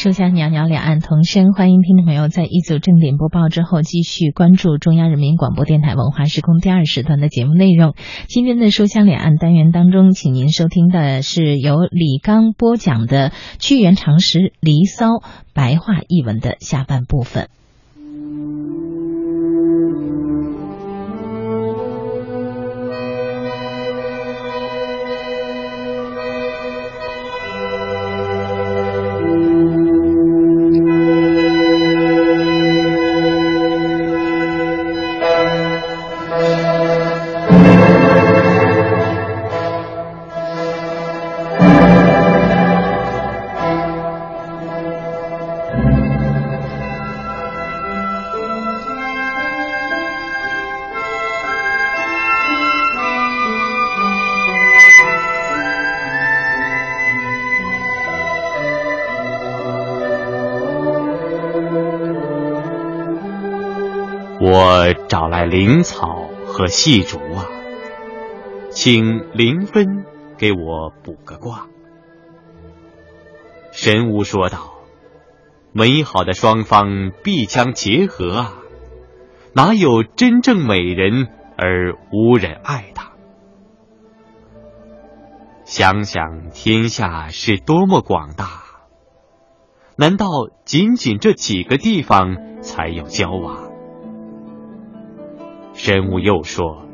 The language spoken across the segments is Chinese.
书香袅袅，两岸同声。欢迎听众朋友在一组正点播报之后，继续关注中央人民广播电台文化时空第二时段的节目内容。今天的书香两岸单元当中，请您收听的是由李刚播讲的《屈原长诗离骚》白话译文的下半部分。我找来灵草和细竹啊，请灵分给我卜个卦。神巫说道：“美好的双方必将结合啊，哪有真正美人而无人爱她？想想天下是多么广大，难道仅仅这几个地方才有交往？”神武又说：“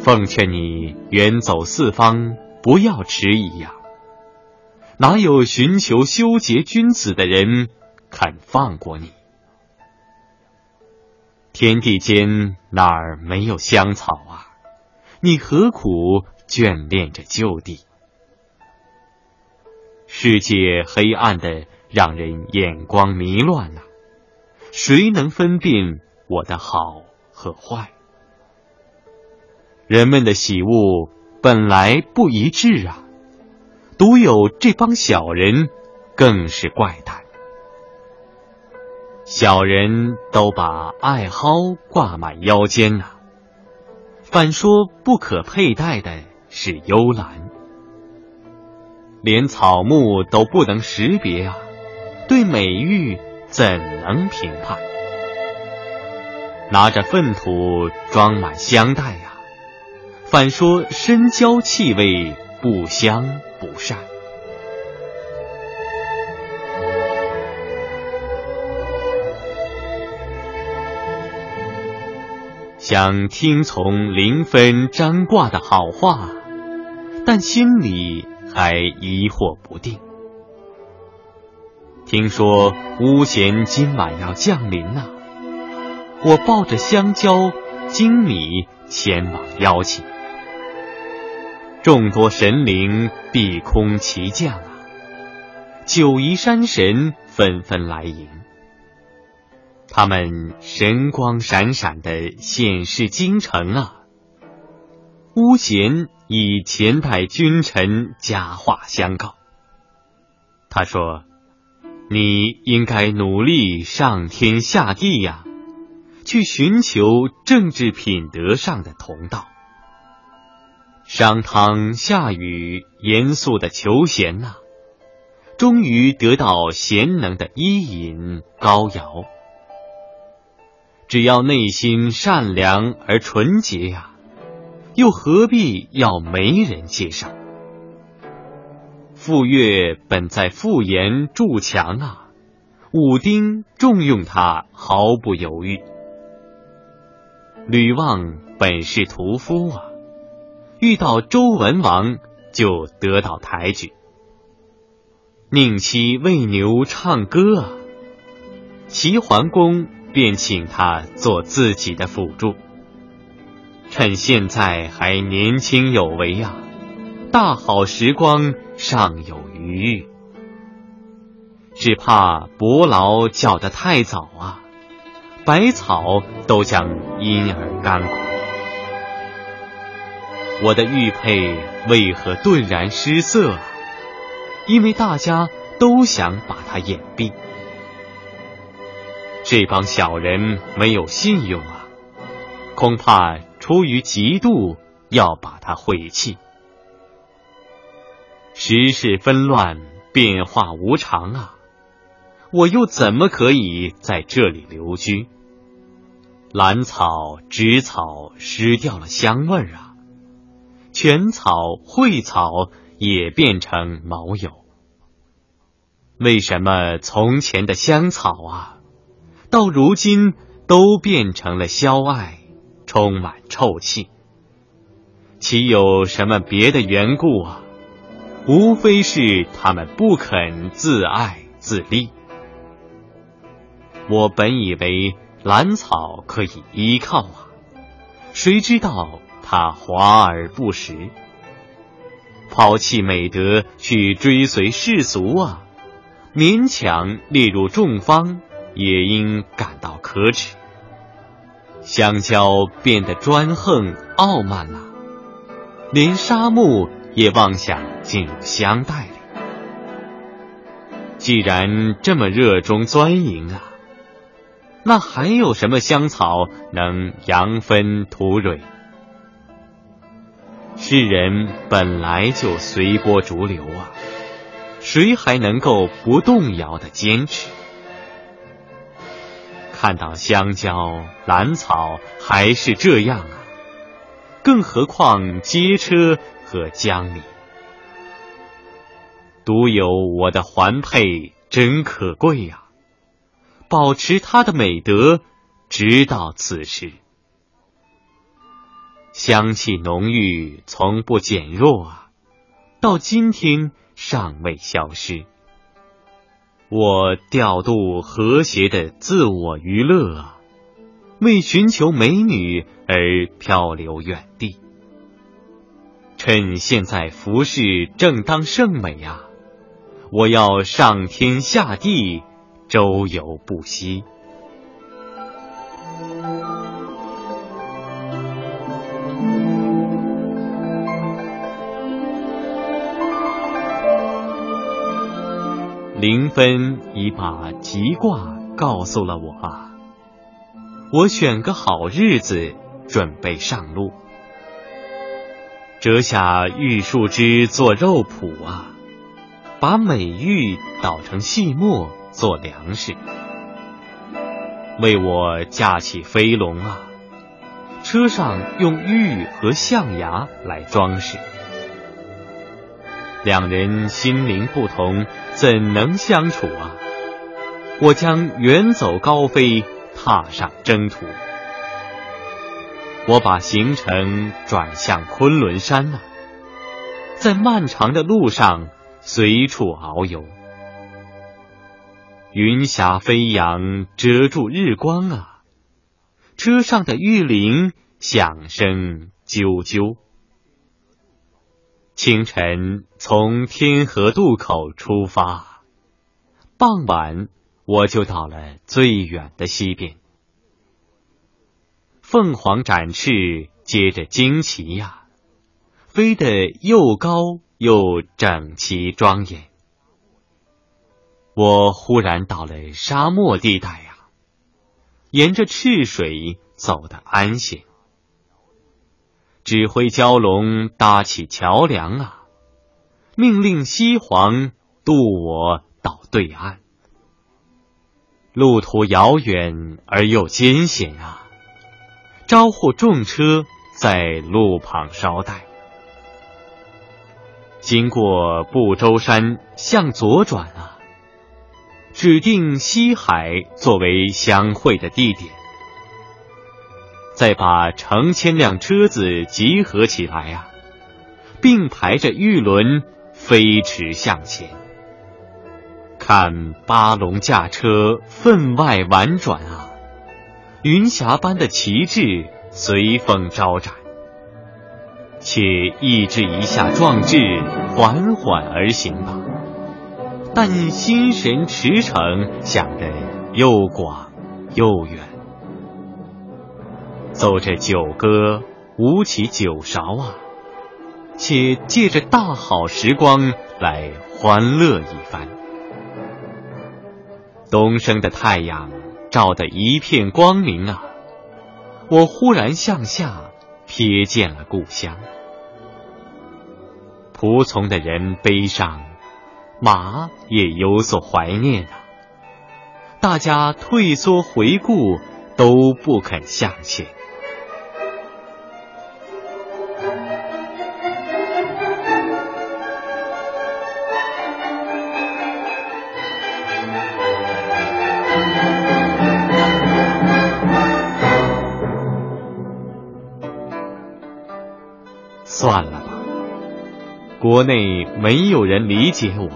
奉劝你远走四方，不要迟疑呀。哪有寻求修洁君子的人肯放过你？天地间哪儿没有香草啊？你何苦眷恋着旧地？世界黑暗的让人眼光迷乱呐，谁能分辨我的好？”和坏，人们的喜恶本来不一致啊，独有这帮小人更是怪诞。小人都把爱好挂满腰间呐，反说不可佩戴的是幽兰，连草木都不能识别啊，对美玉怎能评判？拿着粪土装满香袋呀，反说深焦气味不香不善。想听从灵分占卦的好话，但心里还疑惑不定。听说巫贤今晚要降临呐。我抱着香蕉、精米前往邀请，众多神灵碧空齐降啊，九夷山神纷纷来迎。他们神光闪闪的显示京城啊。巫贤以前代君臣佳话相告，他说：“你应该努力上天下地呀。”去寻求政治品德上的同道，商汤夏禹严肃的求贤呐，终于得到贤能的伊尹高尧。只要内心善良而纯洁呀，又何必要媒人介绍？傅说本在傅岩筑墙啊，武丁重用他毫不犹豫。吕望本是屠夫啊，遇到周文王就得到抬举。宁妻喂牛唱歌，齐桓公便请他做自己的辅助。趁现在还年轻有为啊，大好时光尚有余，只怕伯劳叫得太早啊。百草都将因而干枯，我的玉佩为何顿然失色？因为大家都想把它掩蔽。这帮小人没有信用啊，恐怕出于嫉妒要把它毁弃。时事纷乱，变化无常啊，我又怎么可以在这里留居？兰草、枝草失掉了香味儿啊，全草、蕙草也变成毛有。为什么从前的香草啊，到如今都变成了消艾，充满臭气？岂有什么别的缘故啊？无非是他们不肯自爱自立。我本以为兰草可以依靠啊，谁知道它华而不实，抛弃美德去追随世俗啊！勉强列入众方，也应感到可耻。香蕉变得专横傲慢了，连沙木也妄想进入香袋里。既然这么热衷钻营啊，那还有什么香草能扬帆吐蕊？世人本来就随波逐流啊。谁还能够不动摇的坚持？看到香蕉、兰草还是这样啊，更何况街车和江里？独有我的环佩真可贵呀！保持它的美德，直到此时，香气浓郁，从不减弱啊！到今天。尚未消失。我调度和谐的自我娱乐啊，为寻求美女而漂流远地。趁现在服饰正当盛美啊，我要上天下地，周游不息。灵分已把吉卦告诉了我啊，我选个好日子准备上路，折下玉树枝做肉脯啊，把美玉捣成细末做粮食，为我架起飞龙啊，车上用玉和象牙来装饰。两人心灵不同，怎能相处啊？我将远走高飞，踏上征途。我把行程转向昆仑山了，在漫长的路上随处遨游。云霞飞扬，遮住日光啊！车上的玉铃响声啾啾。清晨从天河渡口出发，傍晚我就到了最远的西边。凤凰展翅，接着旌旗呀，飞得又高又整齐庄严。我忽然到了沙漠地带呀，沿着赤水走得安闲。指挥蛟龙搭起桥梁啊，命令西黄渡我到对岸。路途遥远而又艰险啊，招呼众车在路旁捎带。经过不周山，向左转啊，指定西海作为相会的地点。再把成千辆车子集合起来啊，并排着玉轮飞驰向前。看八龙驾车分外婉转啊，云霞般的旗帜随风招展。且抑制一下壮志，缓缓而行吧。但心神驰骋，想得又广又远。奏着酒歌，舞起酒勺啊，且借着大好时光来欢乐一番。东升的太阳照得一片光明啊，我忽然向下瞥见了故乡。仆从的人悲伤，马也有所怀念啊。大家退缩回顾，都不肯向前。算了吧，国内没有人理解我，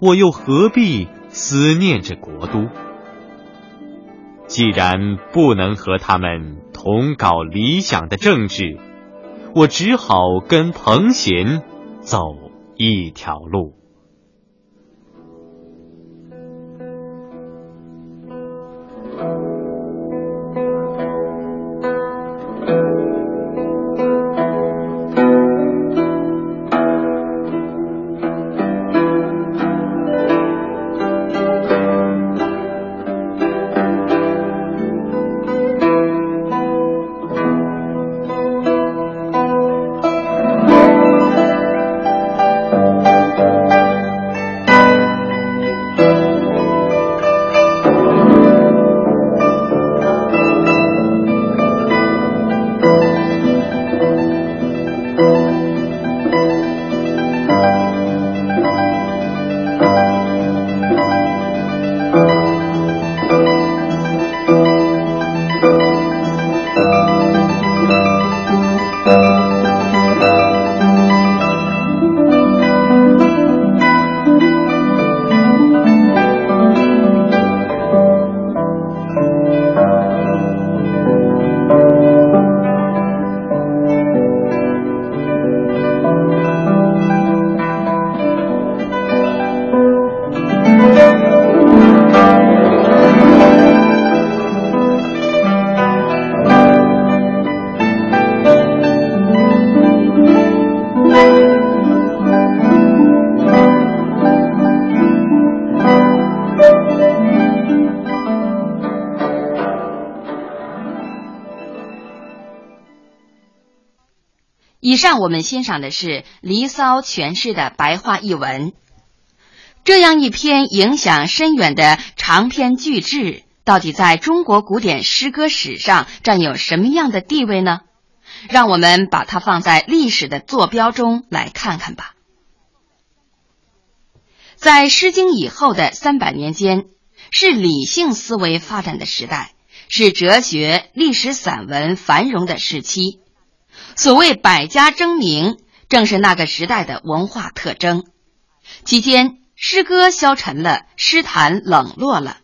我又何必思念着国都？既然不能和他们同搞理想的政治，我只好跟彭贤走一条路。以上我们欣赏的是《离骚》诠释的白话译文。这样一篇影响深远的长篇巨制，到底在中国古典诗歌史上占有什么样的地位呢？让我们把它放在历史的坐标中来看看吧。在《诗经》以后的三百年间，是理性思维发展的时代，是哲学、历史、散文繁荣的时期。所谓百家争鸣，正是那个时代的文化特征。期间，诗歌消沉了，诗坛冷落了，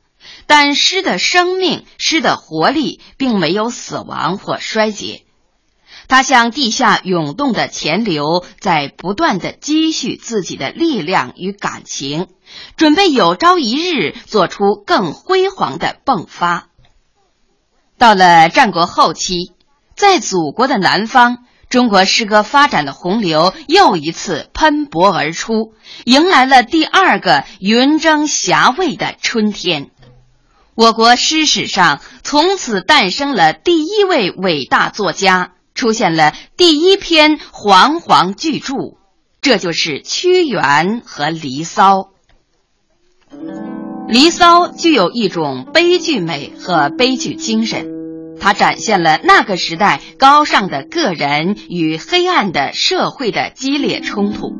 但诗的生命、诗的活力并没有死亡或衰竭。它像地下涌动的钱流，在不断的积蓄自己的力量与感情，准备有朝一日做出更辉煌的迸发。到了战国后期。在祖国的南方，中国诗歌发展的洪流又一次喷薄而出，迎来了第二个云蒸霞蔚的春天。我国诗史上从此诞生了第一位伟大作家，出现了第一篇煌煌巨著，这就是屈原和《离骚》。《离骚》具有一种悲剧美和悲剧精神。它展现了那个时代高尚的个人与黑暗的社会的激烈冲突。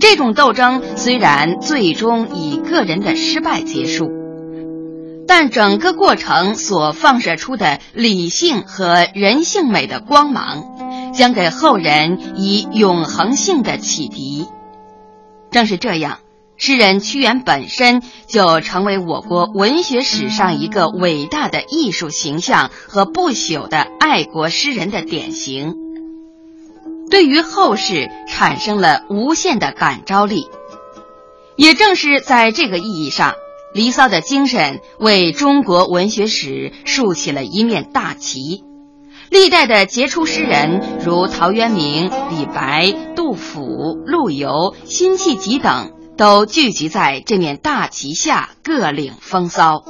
这种斗争虽然最终以个人的失败结束，但整个过程所放射出的理性和人性美的光芒，将给后人以永恒性的启迪。正是这样。诗人屈原本身就成为我国文学史上一个伟大的艺术形象和不朽的爱国诗人的典型，对于后世产生了无限的感召力。也正是在这个意义上，《离骚》的精神为中国文学史竖起了一面大旗。历代的杰出诗人如陶渊明、李白、杜甫、陆游、辛弃疾等。都聚集在这面大旗下，各领风骚。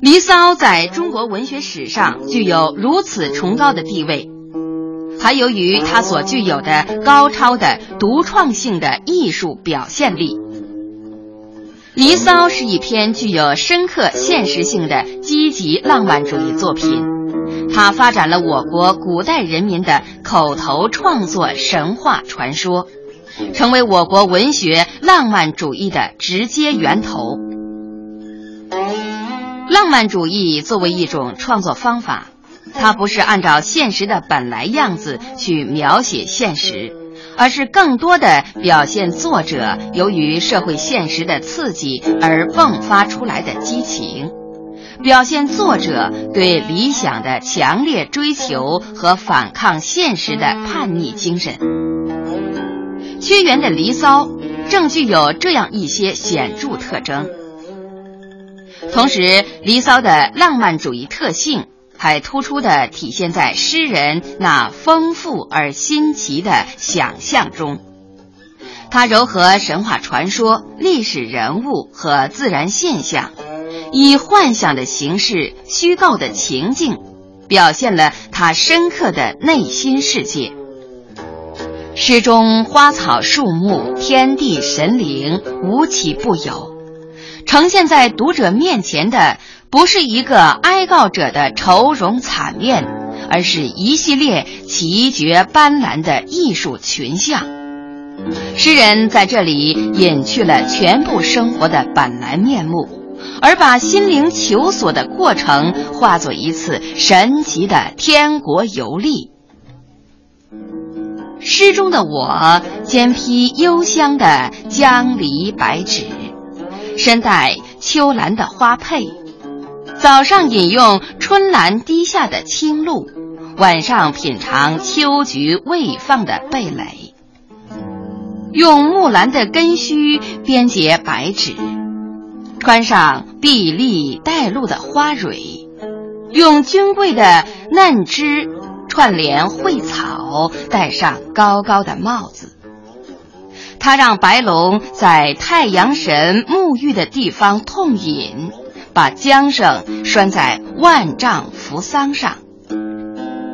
离骚在中国文学史上具有如此崇高的地位还由于它所具有的高超的独创性的艺术表现力。离骚是一篇具有深刻现实性的积极浪漫主义作品。它发展了我国古代人民的口头创作神话传说，成为我国文学浪漫主义的直接源头。浪漫主义作为一种创作方法，它不是按照现实的本来样子去描写现实。而是更多的表现作者由于社会现实的刺激而迸发出来的激情，表现作者对理想的强烈追求和反抗现实的叛逆精神。屈原的《离骚》正具有这样一些显著特征，同时《离骚》的浪漫主义特性。还突出的体现在诗人那丰富而新奇的想象中，它糅合神话传说、历史人物和自然现象，以幻想的形式、虚构的情境，表现了他深刻的内心世界。诗中花草树木、天地神灵无奇不有，呈现在读者面前的。不是一个哀告者的愁容惨面，而是一系列奇绝斑斓的艺术群像。诗人在这里隐去了全部生活的本来面目，而把心灵求索的过程化作一次神奇的天国游历。诗中的我肩披幽香的江离白芷，身带秋兰的花佩。早上饮用春兰滴下的清露，晚上品尝秋菊未放的蓓蕾。用木兰的根须编结白纸，穿上碧丽带露的花蕊，用君贵的嫩枝串联蕙草，戴上高高的帽子。他让白龙在太阳神沐浴的地方痛饮。把缰绳拴在万丈扶桑上，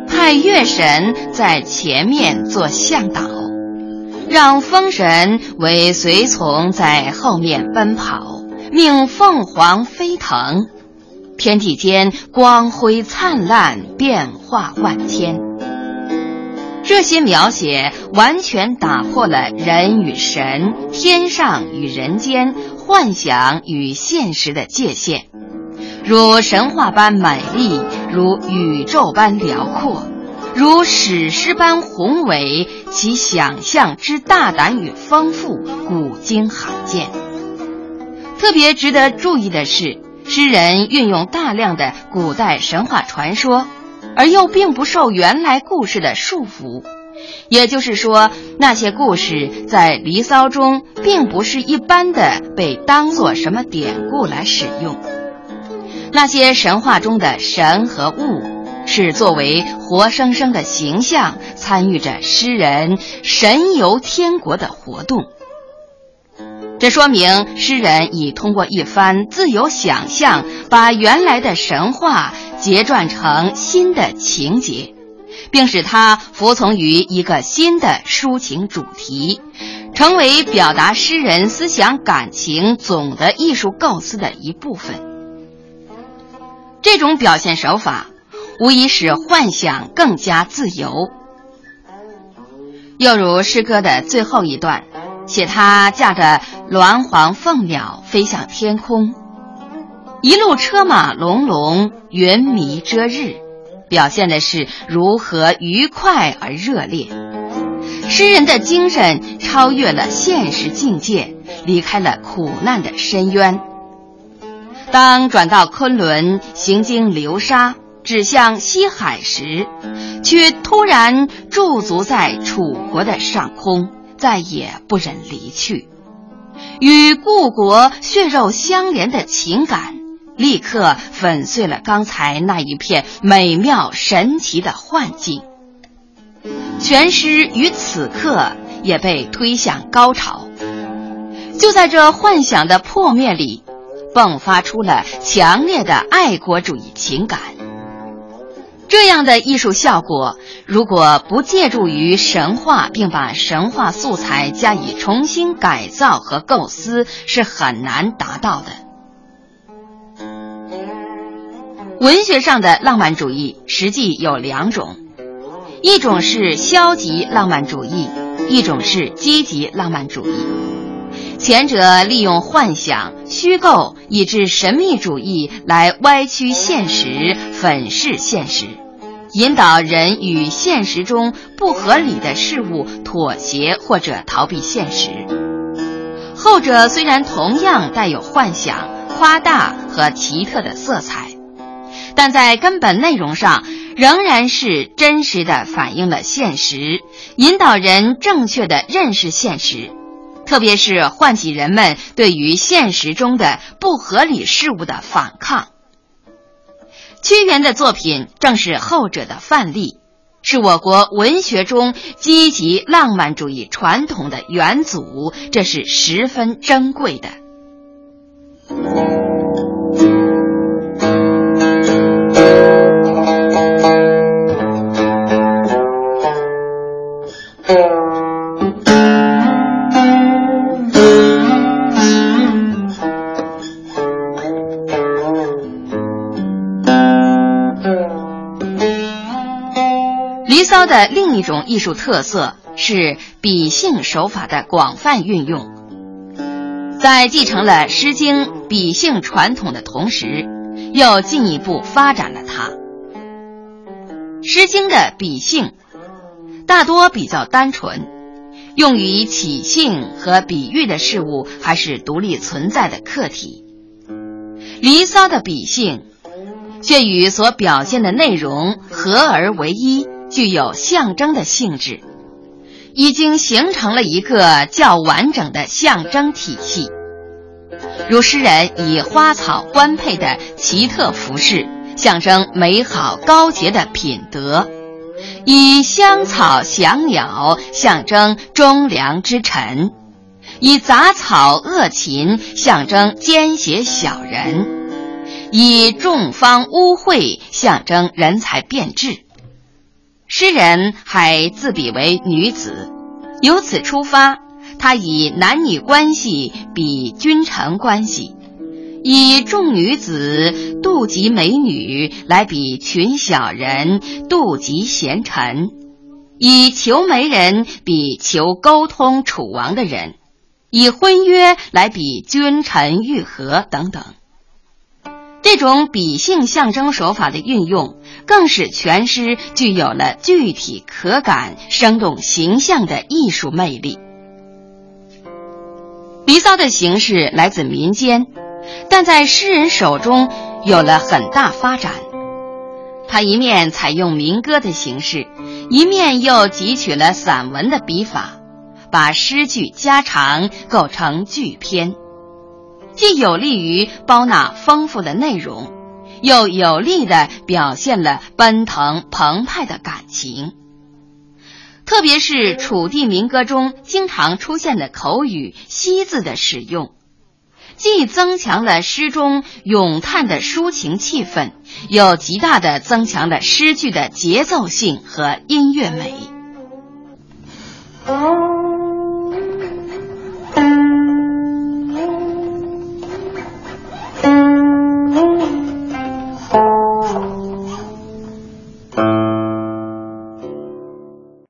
派月神在前面做向导，让风神为随从在后面奔跑，命凤凰飞腾，天地间光辉灿烂，变化万千。这些描写完全打破了人与神、天上与人间、幻想与现实的界限。如神话般美丽，如宇宙般辽阔，如史诗般宏伟，其想象之大胆与丰富，古今罕见。特别值得注意的是，诗人运用大量的古代神话传说，而又并不受原来故事的束缚。也就是说，那些故事在《离骚》中，并不是一般的被当作什么典故来使用。那些神话中的神和物，是作为活生生的形象，参与着诗人神游天国的活动。这说明诗人已通过一番自由想象，把原来的神话结撰成新的情节，并使它服从于一个新的抒情主题，成为表达诗人思想感情总的艺术构思的一部分。这种表现手法，无疑使幻想更加自由。又如诗歌的最后一段，写他驾着鸾凰凤鸟飞向天空，一路车马隆隆，云迷遮日，表现的是如何愉快而热烈。诗人的精神超越了现实境界，离开了苦难的深渊。当转到昆仑，行经流沙，指向西海时，却突然驻足在楚国的上空，再也不忍离去。与故国血肉相连的情感，立刻粉碎了刚才那一片美妙神奇的幻境。全诗于此刻也被推向高潮。就在这幻想的破灭里。迸发出了强烈的爱国主义情感。这样的艺术效果，如果不借助于神话，并把神话素材加以重新改造和构思，是很难达到的。文学上的浪漫主义实际有两种，一种是消极浪漫主义，一种是积极浪漫主义。前者利用幻想、虚构以致神秘主义来歪曲现实、粉饰现实，引导人与现实中不合理的事物妥协或者逃避现实。后者虽然同样带有幻想、夸大和奇特的色彩，但在根本内容上仍然是真实的反映了现实，引导人正确的认识现实。特别是唤起人们对于现实中的不合理事物的反抗。屈原的作品正是后者的范例，是我国文学中积极浪漫主义传统的元祖，这是十分珍贵的。艺术特色是比兴手法的广泛运用，在继承了《诗经》比兴传统的同时，又进一步发展了它。《诗经》的比兴大多比较单纯，用于起兴和比喻的事物还是独立存在的客体，《离骚》的比兴却与所表现的内容合而为一。具有象征的性质，已经形成了一个较完整的象征体系。如诗人以花草官配的奇特服饰，象征美好高洁的品德；以香草祥鸟，象征忠良之臣；以杂草恶禽，象征奸邪小人；以众方污秽，象征人才变质。诗人还自比为女子，由此出发，他以男女关系比君臣关系，以众女子妒及美女来比群小人妒及贤臣，以求媒人比求沟通楚王的人，以婚约来比君臣愈合等等。这种比性象征手法的运用，更使全诗具有了具体可感、生动形象的艺术魅力。《离骚》的形式来自民间，但在诗人手中有了很大发展。他一面采用民歌的形式，一面又汲取了散文的笔法，把诗句加长，构成句篇。既有利于包纳丰富的内容，又有力地表现了奔腾澎湃的感情。特别是楚地民歌中经常出现的口语“西”字的使用，既增强了诗中咏叹的抒情气氛，又极大地增强了诗句的节奏性和音乐美。